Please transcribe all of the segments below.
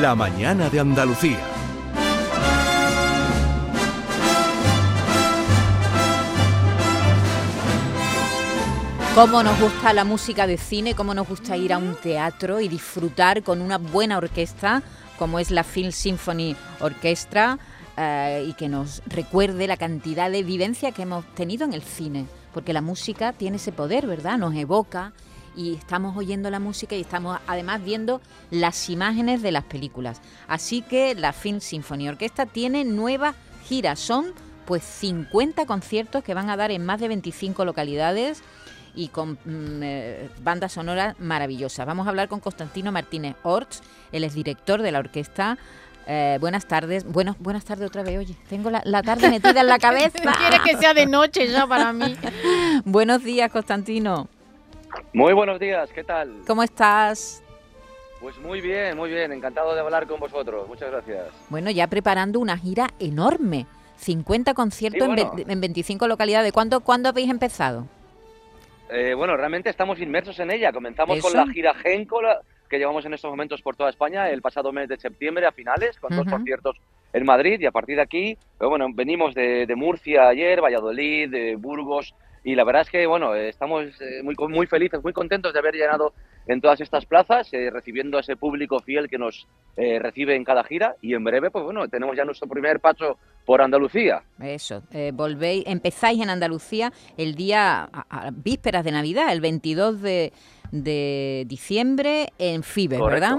La mañana de Andalucía. Cómo nos gusta la música de cine, cómo nos gusta ir a un teatro y disfrutar con una buena orquesta como es la Film Symphony Orchestra eh, y que nos recuerde la cantidad de vivencia que hemos tenido en el cine, porque la música tiene ese poder, ¿verdad? Nos evoca y estamos oyendo la música y estamos además viendo las imágenes de las películas. Así que la Film Symphony Orchestra tiene nueva gira, son pues 50 conciertos que van a dar en más de 25 localidades y con mm, eh, bandas sonoras maravillosas. Vamos a hablar con Constantino Martínez Orts, él es director de la orquesta. Eh, buenas tardes. Bueno, buenas tardes otra vez. Oye, tengo la, la tarde metida en la cabeza. Quieres que sea de noche ya para mí. Buenos días, Constantino. Muy buenos días, ¿qué tal? ¿Cómo estás? Pues muy bien, muy bien, encantado de hablar con vosotros, muchas gracias. Bueno, ya preparando una gira enorme, 50 conciertos Sí, en, bueno. ve- en 25 localidades. ¿Cuándo, ¿Cuándo habéis empezado? Eh, bueno, realmente estamos inmersos en ella. Comenzamos Eso. con la gira Genco, que llevamos en estos momentos por toda España, el pasado mes de septiembre a finales, con dos Ujú. conciertos en Madrid y a partir de aquí, pero bueno, venimos de, de Murcia ayer, Valladolid, de Burgos y la verdad es que, bueno, estamos eh, muy, muy felices, muy contentos de haber llenado en todas estas plazas, eh, recibiendo a ese público fiel que nos eh, recibe en cada gira y en breve, pues bueno, tenemos ya nuestro primer paso por Andalucía. Eso, eh, volvéis, empezáis en Andalucía el día, a, a vísperas de Navidad, el 22 de, de diciembre en Correcto. ¿verdad?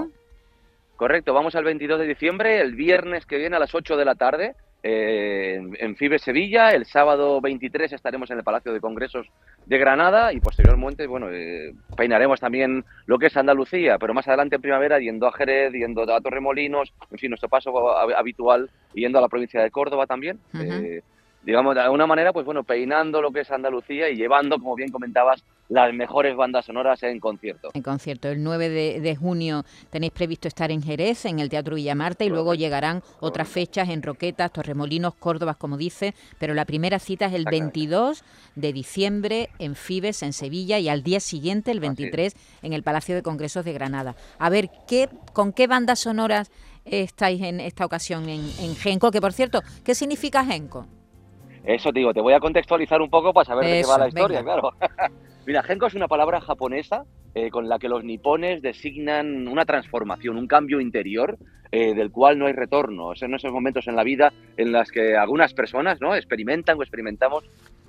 Correcto, vamos al 22 de diciembre, el viernes que viene a las 8 de la tarde, en, en FIBE Sevilla. El sábado 23 estaremos en el Palacio de Congresos de Granada y posteriormente, bueno, eh, peinaremos también lo que es Andalucía, pero más adelante en primavera yendo a Jerez, yendo a Torremolinos, en fin, nuestro paso hab- habitual, yendo a la provincia de Córdoba también. Eh, digamos, de alguna manera, pues bueno, peinando lo que es Andalucía y llevando, como bien comentabas, las mejores bandas sonoras en concierto. En concierto, el 9 de, de junio tenéis previsto estar en Jerez, en el Teatro Villamarta, y luego Correcto. llegarán otras fechas en Roquetas, Torremolinos, Córdoba, como dice, pero la primera cita es el Exactamente. 22 de diciembre en Fibes, en Sevilla, y al día siguiente, el Así es. 23, en el Palacio de Congresos de Granada. A ver, ¿qué, ¿con qué bandas sonoras estáis en esta ocasión en, en Genco? Que, por cierto, ¿qué significa Genco? Eso te digo, te voy a contextualizar un poco para saber de qué va Eso, la historia, venga. claro. Mira, Genko es una palabra japonesa eh, con la que los nipones designan una transformación, un cambio interior eh, del cual no hay retorno. Son esos momentos en la vida en las que algunas personas ¿no? experimentan o experimentamos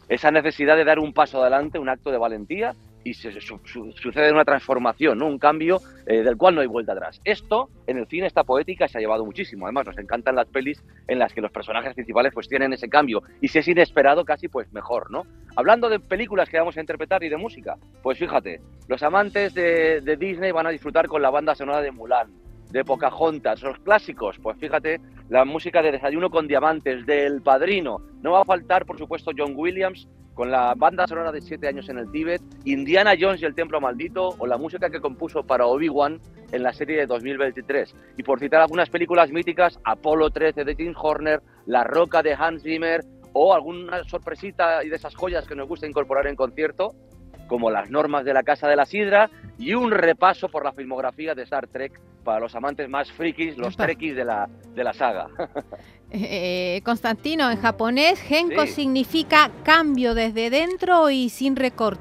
esa necesidad de dar un paso adelante, un acto de valentía y se, su- su- sucede una transformación, un cambio eh, del cual no hay vuelta atrás. Esto en el cine, esta poética se ha llevado muchísimo. Además, nos encantan las pelis en las que los personajes principales pues tienen ese cambio y si es inesperado casi pues mejor, ¿no? Hablando de películas que vamos a interpretar y de música, pues fíjate, los amantes de, de Disney van a disfrutar con la banda sonora de Mulan, de Pocahontas, los clásicos, pues fíjate, la música de Desayuno con Diamantes, de El Padrino, no va a faltar por supuesto John Williams con la banda sonora de Siete años en el Tíbet, Indiana Jones y el Templo Maldito o la música que compuso para Obi-Wan en la serie de 2023. Y por citar algunas películas míticas, Apolo 13 de Tim Horner, La Roca de Hans Zimmer o alguna sorpresita y de esas joyas que nos gusta incorporar en concierto, como las normas de la Casa de la Sidra y un repaso por la filmografía de Star Trek para los amantes más frikis, los Epa. trekkies de la, de la saga. Eh, Constantino, en japonés, Genko Sí. significa cambio desde dentro y sin recor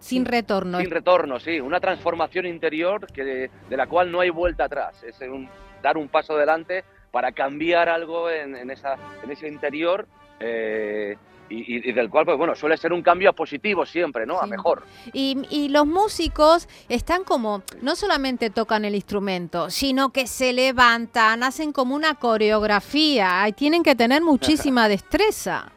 sin retorno. Sin retorno, sí, una transformación interior que de, de la cual no hay vuelta atrás. Es un, dar un paso adelante para cambiar algo en, en esa, en ese interior eh, y, del cual, pues bueno, suele ser un cambio a positivo siempre, ¿no? A mejor. Y, y los músicos están como, no solamente tocan el instrumento, sino que se levantan, hacen como una coreografía y tienen que tener muchísima destreza.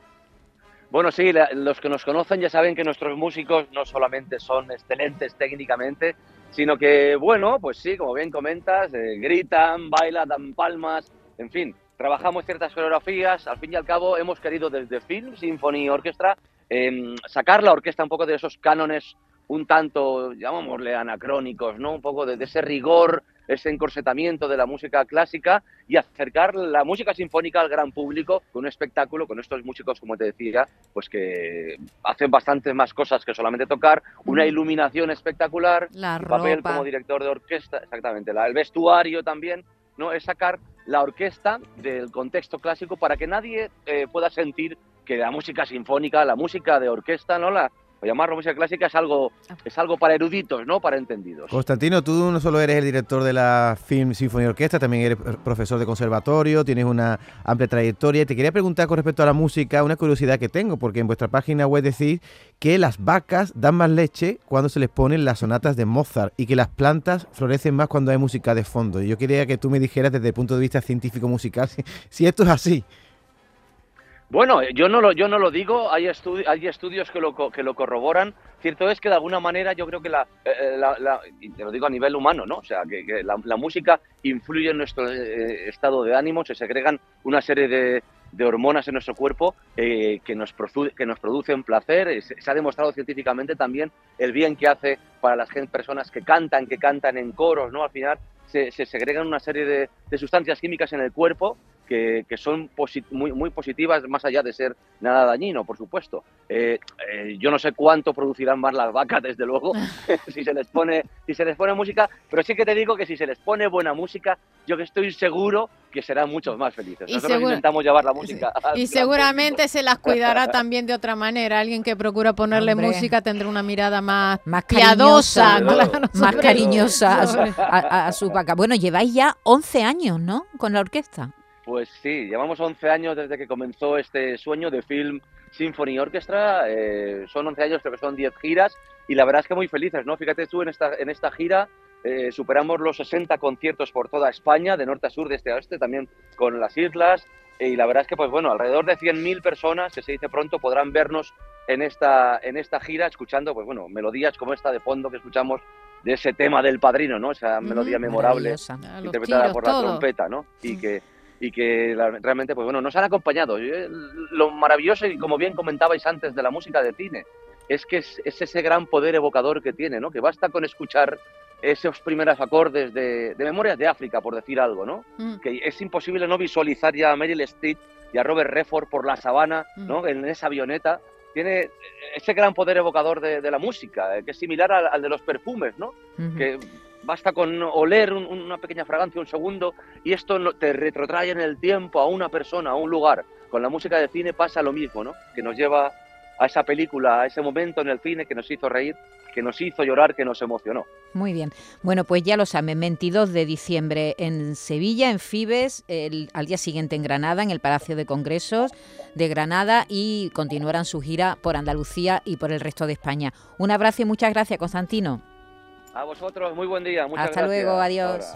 Bueno, sí, la- los que nos conocen ya saben que nuestros músicos no solamente son excelentes técnicamente, sino que, bueno, pues sí, como bien comentas, eh, gritan, bailan, dan palmas, en fin, trabajamos ciertas coreografías. Al fin y al cabo, hemos querido desde Film Symphony Orchestra em, sacar la orquesta un poco de esos cánones un tanto, llamémosle anacrónicos, ¿no? Un poco de, de ese rigor, ese encorsetamiento de la música clásica y acercar la música sinfónica al gran público con un espectáculo, con estos músicos, como te decía, pues que hacen bastantes más cosas que solamente tocar, una iluminación espectacular, La papel ropa. como director de orquesta, exactamente, la- el vestuario también, ¿no? Es sacar la orquesta del contexto clásico para que nadie eh, pueda sentir que la música sinfónica, la música de orquesta, ¿no? La, o llamarlo música clásica es algo, es algo para eruditos, no para entendidos. Constantino, tú no solo eres el director de la Film Symphony Orquesta, también eres profesor de conservatorio, tienes una amplia trayectoria. Te quería preguntar con respecto a la música, una curiosidad que tengo, porque en vuestra página web decís que las vacas dan más leche cuando se les ponen las sonatas de Mozart y que las plantas florecen más cuando hay música de fondo. Y yo quería que tú me dijeras desde el punto de vista científico musical si, si esto es así. Bueno, yo no lo, yo no lo digo, hay, hay estudios que lo, que lo corroboran. Cierto es que de alguna manera yo creo que la, eh, la, y te lo digo a nivel humano, ¿no? O sea, que, la, música influye en nuestro eh, estado de ánimo, se segregan una serie de, hormonas en nuestro cuerpo eh, que, nos que nos producen placer. Se, se, ha demostrado científicamente también el bien que hace para las personas que cantan, que cantan en coros, ¿no? Al final se, se segregan una serie de, de sustancias químicas en el cuerpo que, son muy, muy positivas, más allá de ser nada dañino, por supuesto. Eh, eh, yo no sé cuánto producirán más las vacas, desde luego, si, se les pone, si se les pone música, pero sí que te digo que si se les pone buena música, yo que estoy seguro que serán muchos más felices. Nosotros intentamos llevar la música. Y seguramente se las cuidará también de otra manera. Alguien que procura ponerle música tendrá una mirada más, más piadosa, más cariñosa a su, a su vaca. Bueno, lleváis ya 11 años, ¿no? Con la orquesta. Pues sí, llevamos 11 años desde que comenzó este sueño de Film Symphony Orchestra. Eh, son 11 años, creo que son 10 giras y la verdad es que muy felices, ¿no? Fíjate tú, en esta, en esta gira eh, superamos los 60 conciertos por toda España, de norte a sur, de este a oeste, también con las islas. Y la verdad es que, pues bueno, alrededor de 100.000 personas, que se dice pronto, podrán vernos en esta, en esta gira escuchando, pues bueno, melodías como esta de fondo que escuchamos de ese tema del padrino, ¿no? Esa melodía memorable interpretada por la trompeta, ¿no? Y que y que realmente pues bueno nos han acompañado lo maravilloso y como bien comentabais antes de la música de cine es que es, ese gran poder evocador que tiene no que basta con escuchar esos primeros acordes de, Memorias de África por decir algo no mm. que es imposible no visualizar ya a Meryl Streep y a Robert Redford por la sabana mm. no en esa avioneta tiene ese gran poder evocador de, la música, eh, que es similar al, de los perfumes, ¿no? Que basta con oler una pequeña fragancia un segundo y esto te retrotrae en el tiempo a una persona, a un lugar. Con la música de cine pasa lo mismo, ¿no? Que nos lleva a esa película, a ese momento en el cine que nos hizo reír, que nos hizo llorar, que nos emocionó. Muy bien. Bueno, pues ya lo saben, 22 de diciembre en Sevilla, en Fibes, el, al día siguiente en Granada, en el Palacio de Congresos de Granada y continuarán su gira por Andalucía y por el resto de España. Un abrazo y muchas gracias, Constantino. A vosotros, muy buen día. Muchas Hasta luego, adiós.